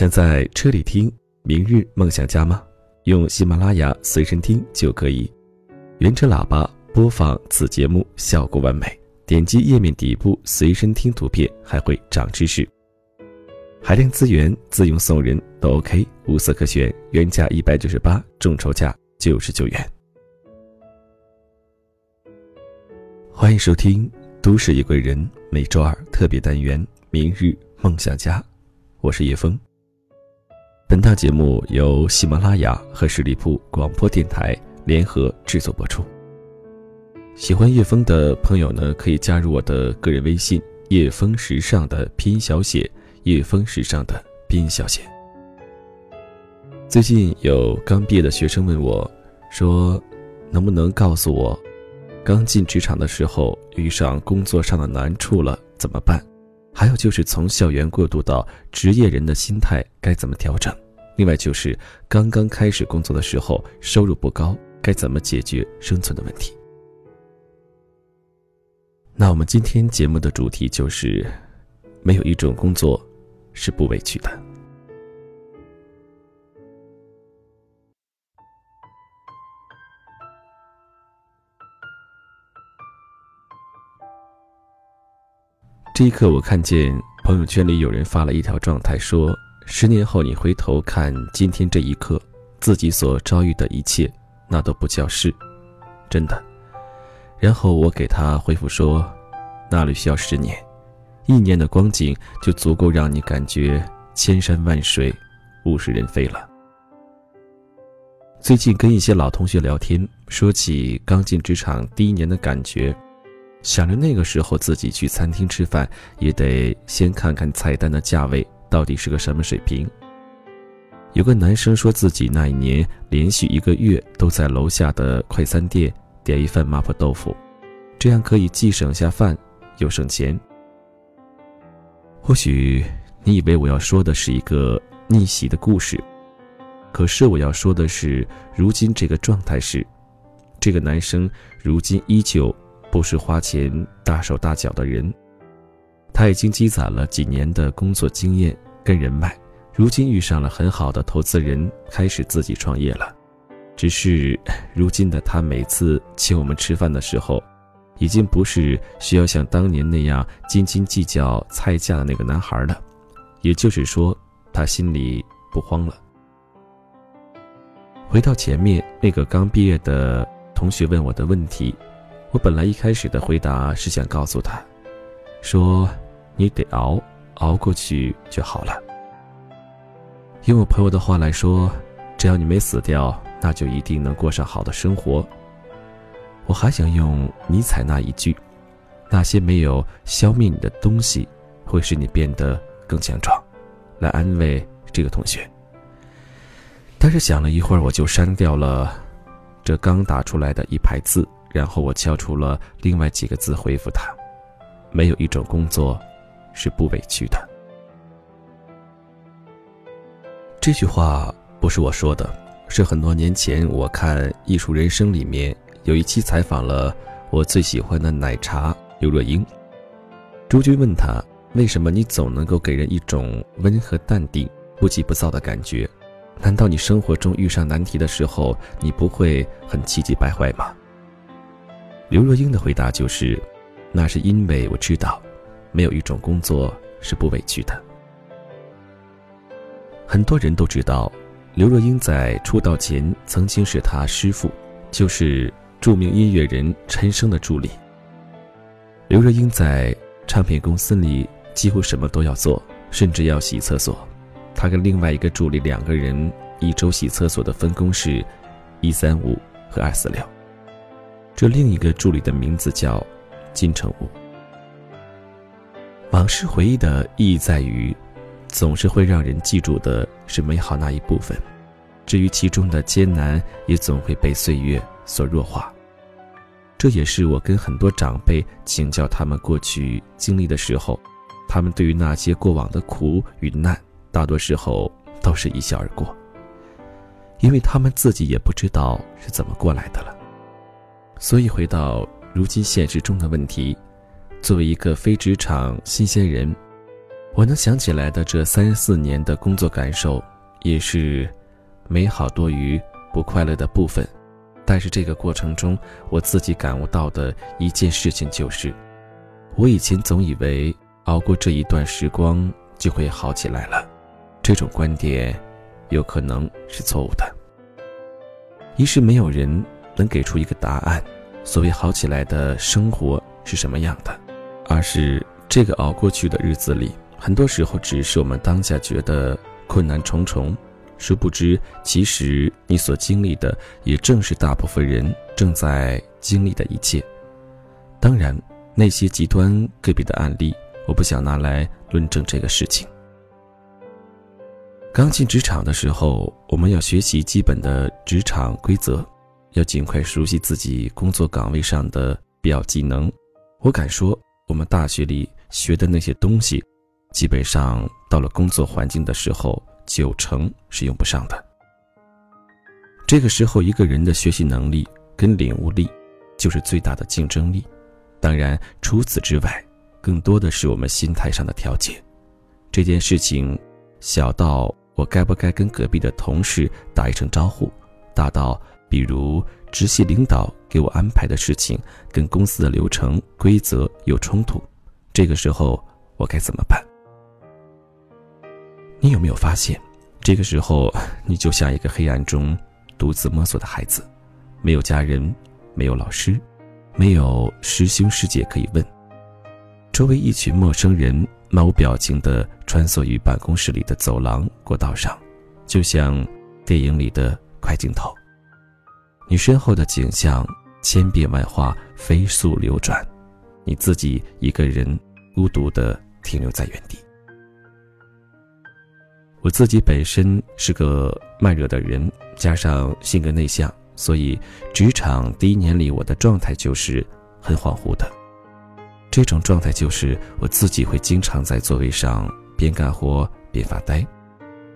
想在车里听《明日梦想家》吗？用喜马拉雅随身听就可以，原车喇叭播放此节目效果完美。点击页面底部随身听图片，还会长知识。海量资源自用送人都 OK，无色可选，原价一百九十八，众筹价九十九元。欢迎收听《都市夜归人》每周二特别单元《明日梦想家》，我是叶峰。本档节目由喜马拉雅和十里铺广播电台联合制作播出。喜欢叶峰的朋友呢，可以加入我的个人微信“叶峰时尚”的拼音小写“叶峰时尚”的拼音小写。最近有刚毕业的学生问我，说：“能不能告诉我？”刚进职场的时候遇上工作上的难处了怎么办？还有就是从校园过渡到职业人的心态该怎么调整？另外就是刚刚开始工作的时候收入不高，该怎么解决生存的问题？那我们今天节目的主题就是，没有一种工作是不委屈的。这一刻，我看见朋友圈里有人发了一条状态，说：“十年后你回头看今天这一刻，自己所遭遇的一切，那都不叫事，真的。”然后我给他回复说：“那里需要十年，一年的光景就足够让你感觉千山万水，物是人非了。”最近跟一些老同学聊天，说起刚进职场第一年的感觉。想着那个时候自己去餐厅吃饭，也得先看看菜单的价位到底是个什么水平。有个男生说自己那一年连续一个月都在楼下的快餐店点一份麻婆豆腐，这样可以既省下饭又省钱。或许你以为我要说的是一个逆袭的故事，可是我要说的是，如今这个状态是，这个男生如今依旧。不是花钱大手大脚的人，他已经积攒了几年的工作经验跟人脉，如今遇上了很好的投资人，开始自己创业了。只是 如今的他，每次请我们吃饭的时候，已经不是需要像当年那样斤斤计较菜价的那个男孩了。也就是说，他心里不慌了。回到前面那个刚毕业的同学问我的问题。我本来一开始的回答是想告诉他，说：“你得熬，熬过去就好了。”用我朋友的话来说，只要你没死掉，那就一定能过上好的生活。我还想用尼采那一句：“那些没有消灭你的东西，会使你变得更强壮。”来安慰这个同学。但是想了一会儿，我就删掉了这刚打出来的一排字。然后我敲出了另外几个字回复他：“没有一种工作是不委屈的。”这句话不是我说的，是很多年前我看《艺术人生》里面有一期采访了我最喜欢的奶茶刘若英。朱军问他：“为什么你总能够给人一种温和淡定、不急不躁的感觉？难道你生活中遇上难题的时候，你不会很气急败坏吗？”刘若英的回答就是：“那是因为我知道，没有一种工作是不委屈的。”很多人都知道，刘若英在出道前曾经是她师傅，就是著名音乐人陈升的助理。刘若英在唱片公司里几乎什么都要做，甚至要洗厕所。她跟另外一个助理两个人一周洗厕所的分工是：一三五和二四六。这另一个助理的名字叫金城武。往事回忆的意义在于，总是会让人记住的是美好那一部分，至于其中的艰难，也总会被岁月所弱化。这也是我跟很多长辈请教他们过去经历的时候，他们对于那些过往的苦与难，大多时候都是一笑而过，因为他们自己也不知道是怎么过来的了。所以，回到如今现实中的问题，作为一个非职场新鲜人，我能想起来的这三四年的工作感受，也是美好多于不快乐的部分。但是这个过程中，我自己感悟到的一件事情就是，我以前总以为熬过这一段时光就会好起来了，这种观点有可能是错误的。一是没有人能给出一个答案，所谓好起来的生活是什么样的；而是这个熬过去的日子里。很多时候，只是我们当下觉得困难重重，殊不知，其实你所经历的，也正是大部分人正在经历的一切。当然，那些极端个别的案例，我不想拿来论证这个事情。刚进职场的时候，我们要学习基本的职场规则，要尽快熟悉自己工作岗位上的必要技能。我敢说，我们大学里学的那些东西。基本上到了工作环境的时候，九成是用不上的。这个时候，一个人的学习能力跟领悟力，就是最大的竞争力。当然，除此之外，更多的是我们心态上的调节。这件事情，小到我该不该跟隔壁的同事打一声招呼，大到比如直系领导给我安排的事情跟公司的流程规则有冲突，这个时候我该怎么办？你有没有发现，这个时候你就像一个黑暗中独自摸索的孩子，没有家人，没有老师，没有师兄师姐可以问。周围一群陌生人漫无表情地穿梭于办公室里的走廊、过道上，就像电影里的快镜头。你身后的景象千变万化，飞速流转，你自己一个人孤独的停留在原地。我自己本身是个慢热的人，加上性格内向，所以职场第一年里，我的状态就是很恍惚的。这种状态就是我自己会经常在座位上边干活边发呆。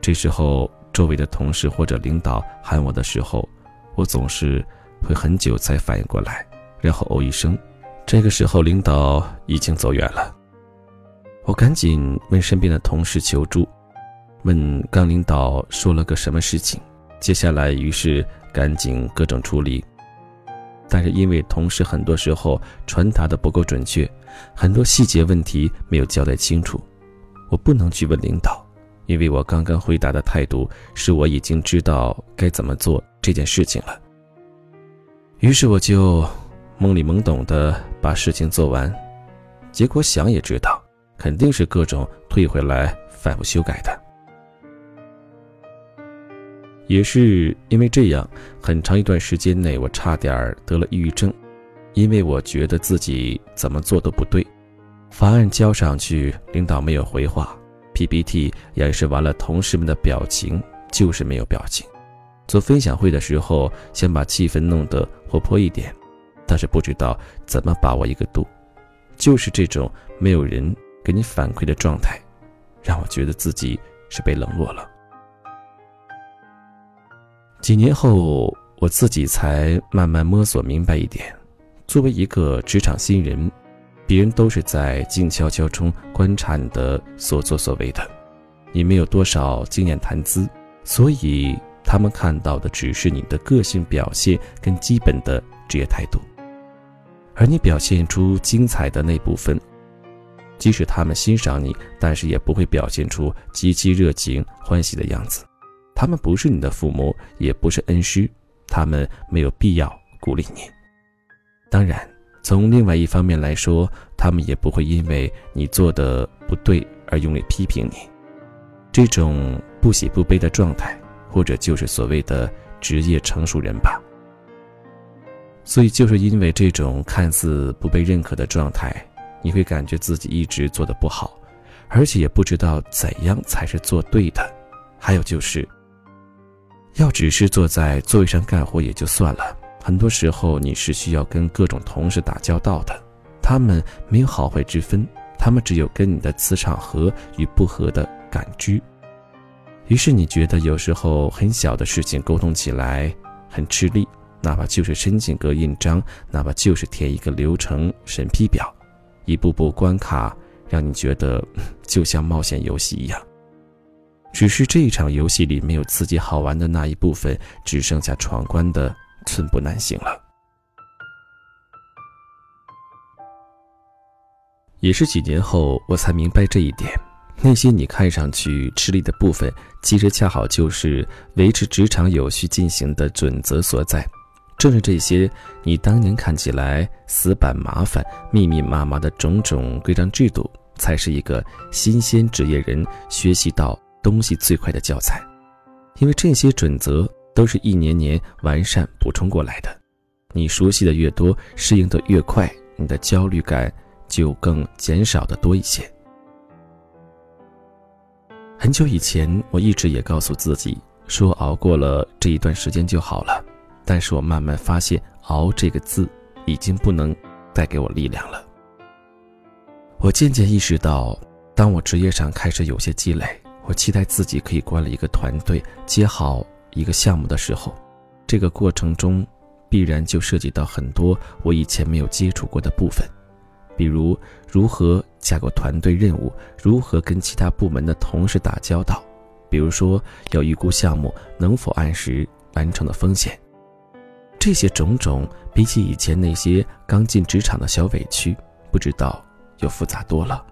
这时候，周围的同事或者领导喊我的时候，我总是会很久才反应过来，然后哦一声。这个时候，领导已经走远了。我赶紧问身边的同事求助。问刚领导说了个什么事情，接下来于是赶紧各种处理，但是因为同事很多时候传达的不够准确，很多细节问题没有交代清楚，我不能去问领导，因为我刚刚回答的态度是我已经知道该怎么做这件事情了。于是我就懵里懵懂的把事情做完，结果想也知道，肯定是各种退回来反复修改的。也是因为这样，很长一段时间内，我差点得了抑郁症，因为我觉得自己怎么做都不对。方案交上去，领导没有回话；PPT 演示完了，同事们的表情就是没有表情。做分享会的时候，想把气氛弄得活泼一点，但是不知道怎么把握一个度。就是这种没有人给你反馈的状态，让我觉得自己是被冷落了。几年后，我自己才慢慢摸索明白一点：作为一个职场新人，别人都是在静悄悄中观察你的所作所为的，你没有多少经验谈资，所以他们看到的只是你的个性表现跟基本的职业态度，而你表现出精彩的那部分，即使他们欣赏你，但是也不会表现出极其热情欢喜的样子。他们不是你的父母，也不是恩师，他们没有必要鼓励你。当然，从另外一方面来说，他们也不会因为你做的不对而用力批评你。这种不喜不悲的状态，或者就是所谓的职业成熟人吧。所以，就是因为这种看似不被认可的状态，你会感觉自己一直做的不好，而且也不知道怎样才是做对的。还有就是。要只是坐在座位上干活也就算了，很多时候你是需要跟各种同事打交道的，他们没有好坏之分，他们只有跟你的磁场合与不合的感知。于是你觉得有时候很小的事情沟通起来很吃力，哪怕就是申请个印章，哪怕就是填一个流程审批表，一步步关卡让你觉得就像冒险游戏一样。只是这一场游戏里没有刺激好玩的那一部分，只剩下闯关的寸步难行了。也是几年后，我才明白这一点。那些你看上去吃力的部分，其实恰好就是维持职场有序进行的准则所在。正是这些你当年看起来死板、麻烦、密密麻麻的种种规章制度，才是一个新鲜职业人学习到东西最快的教材。因为这些准则都是一年年完善补充过来的。你熟悉的越多，适应的越快，你的焦虑感就更减少的多一些。很久以前，我一直也告诉自己说，熬过了这一段时间就好了。但是我慢慢发现，“熬”这个字已经不能带给我力量了。我渐渐意识到，当我职业上开始有些积累，我期待自己可以管理一个团队、接好一个项目的时候，这个过程中必然就涉及到很多我以前没有接触过的部分。比如如何架构团队任务，如何跟其他部门的同事打交道，比如说要预估项目能否按时完成的风险，这些种种，比起以前那些刚进职场的小委屈，不知道又复杂多了。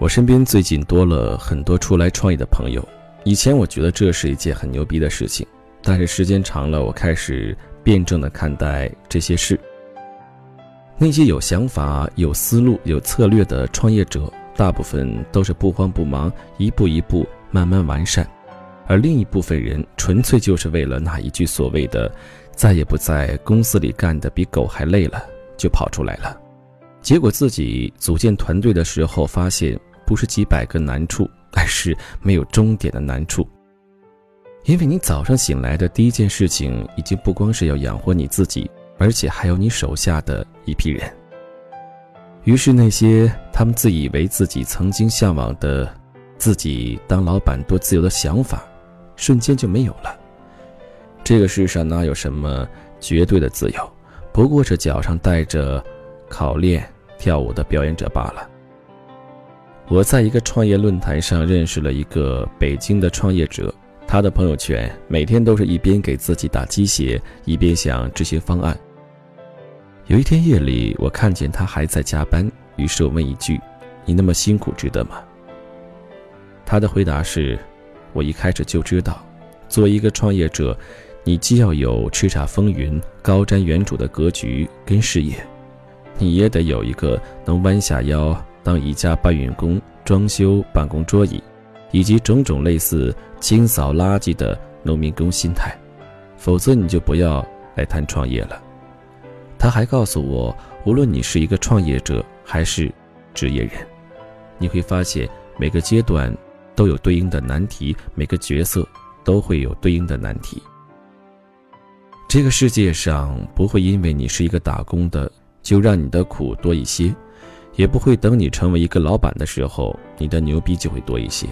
我身边最近多了很多出来创业的朋友，以前我觉得这是一件很牛逼的事情。但是时间长了，我开始辩证的看待这些事。那些有想法、有思路、有策略的创业者，大部分都是不慌不忙，一步一步慢慢完善；而另一部分人，纯粹就是为了那一句所谓的“再也不在公司里干的比狗还累了”，就跑出来了。结果自己组建团队的时候，发现不是几百个难处，而是没有终点的难处。因为你早上醒来的第一件事情，已经不光是要养活你自己，而且还有你手下的一批人。于是那些他们自以为自己曾经向往的，自己当老板多自由的想法，瞬间就没有了。这个世上哪有什么绝对的自由，不过是脚上带着考练跳舞的表演者罢了。我在一个创业论坛上认识了一个北京的创业者。他的朋友圈每天都是一边给自己打鸡血，一边想执行方案。有一天夜里，我看见他还在加班，于是我问一句：“你那么辛苦，值得吗？”他的回答是：“我一开始就知道，作为一个创业者，你既要有叱咤风云、高瞻远瞩的格局跟视野，你也得有一个能弯下腰当宜家搬运工、装修办公桌椅。”以及种种类似清扫垃圾的农民工心态，否则你就不要来谈创业了。他还告诉我，无论你是一个创业者还是职业人，你会发现每个阶段都有对应的难题，每个角色都会有对应的难题。这个世界上不会因为你是一个打工的，就让你的苦多一些，也不会等你成为一个老板的时候，你的牛逼就会多一些。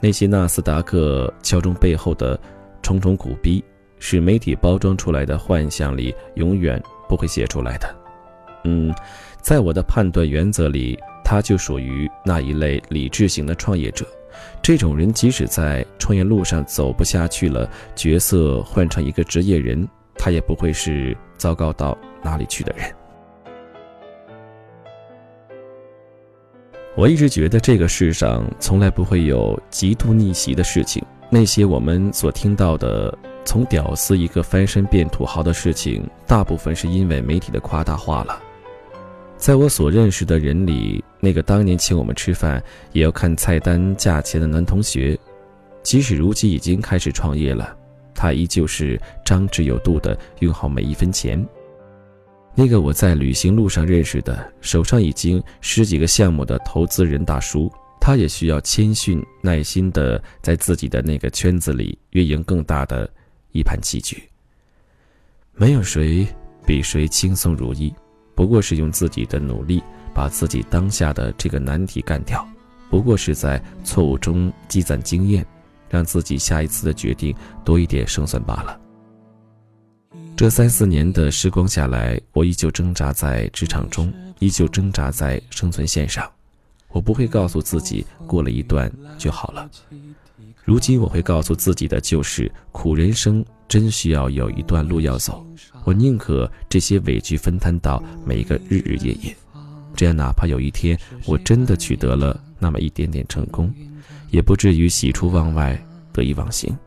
那些纳斯达克敲钟背后的重重苦逼，是媒体包装出来的幻象里永远不会写出来的。嗯，在我的判断原则里，他就属于那一类理智型的创业者。这种人即使在创业路上走不下去了，角色换成一个职业人，他也不会是糟糕到哪里去的人。我一直觉得这个世上从来不会有极度逆袭的事情。那些我们所听到的从屌丝一个翻身变土豪的事情，大部分是因为媒体的夸大化了。在我所认识的人里，那个当年请我们吃饭也要看菜单价钱的男同学，即使如今已经开始创业了，他依旧是张弛有度的用好每一分钱。那个我在旅行路上认识的，手上已经十几个项目的投资人大叔，他也需要谦逊耐心的在自己的那个圈子里运营更大的一盘棋局。没有谁比谁轻松如意，不过是用自己的努力把自己当下的这个难题干掉，不过是在错误中积攒经验，让自己下一次的决定多一点胜算罢了。这三四年的时光下来，我依旧挣扎在职场中，依旧挣扎在生存线上。我不会告诉自己过了一段就好了。如今我会告诉自己的就是：苦人生真需要有一段路要走。我宁可这些委屈分摊到每一个日日夜夜，这样哪怕有一天我真的取得了那么一点点成功，也不至于喜出望外，得意忘形。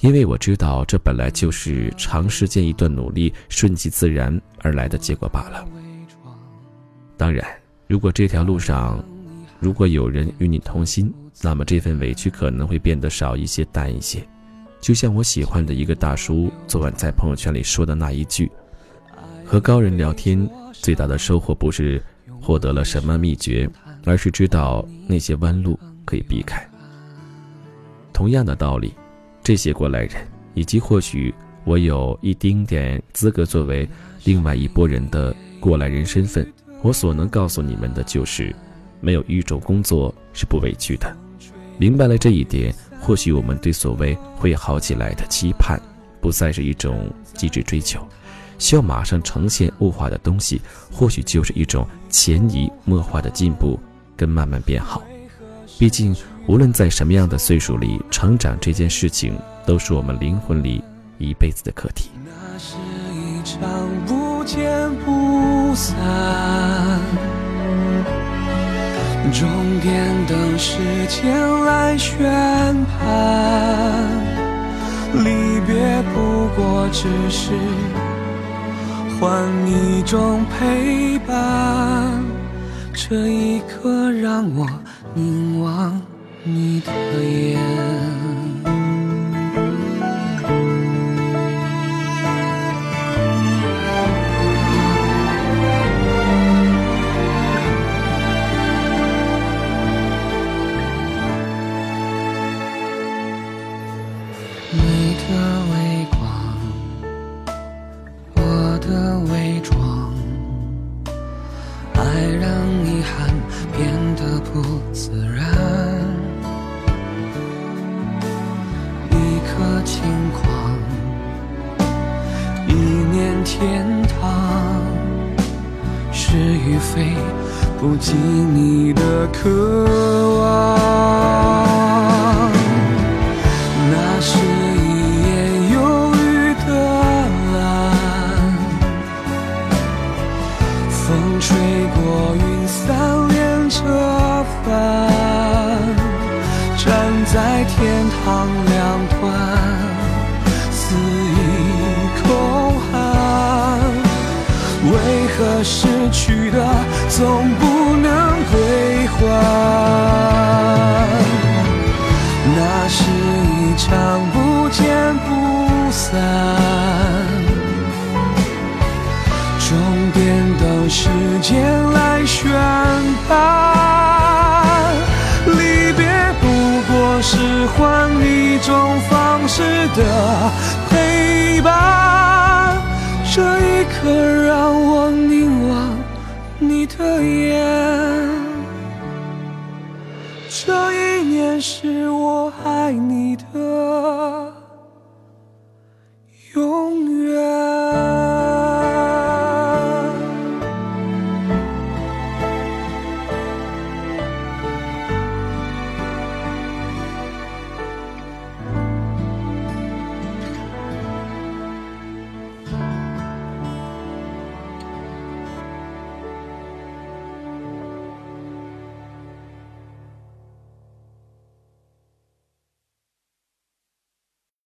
因为我知道，这本来就是长时间一段努力顺其自然而来的结果罢了。当然，如果这条路上，如果有人与你同心，那么这份委屈可能会变得少一些、淡一些。就像我喜欢的一个大叔昨晚在朋友圈里说的那一句：“和高人聊天，最大的收获不是获得了什么秘诀，而是知道那些弯路可以避开。”同样的道理。这些过来人，以及或许我有一丁点资格作为另外一拨人的过来人身份，我所能告诉你们的就是，没有一种工作是不委屈的。明白了这一点，或许我们对所谓会好起来的期盼，不再是一种极致追求，需要马上呈现物化的东西，或许就是一种潜移默化的进步跟慢慢变好。毕竟。无论在什么样的岁数里成长，这件事情都是我们灵魂里一辈子的课题。那是一场不见不散，终点等时间来宣判。离别不过只是换一种陪伴，这一刻让我凝望。你的眼，不及你的渴望。失去的总不能归还，那是一场不见不散，终点等时间来宣判。离别不过是换一种方式的陪伴，这一刻这一年是我爱你的。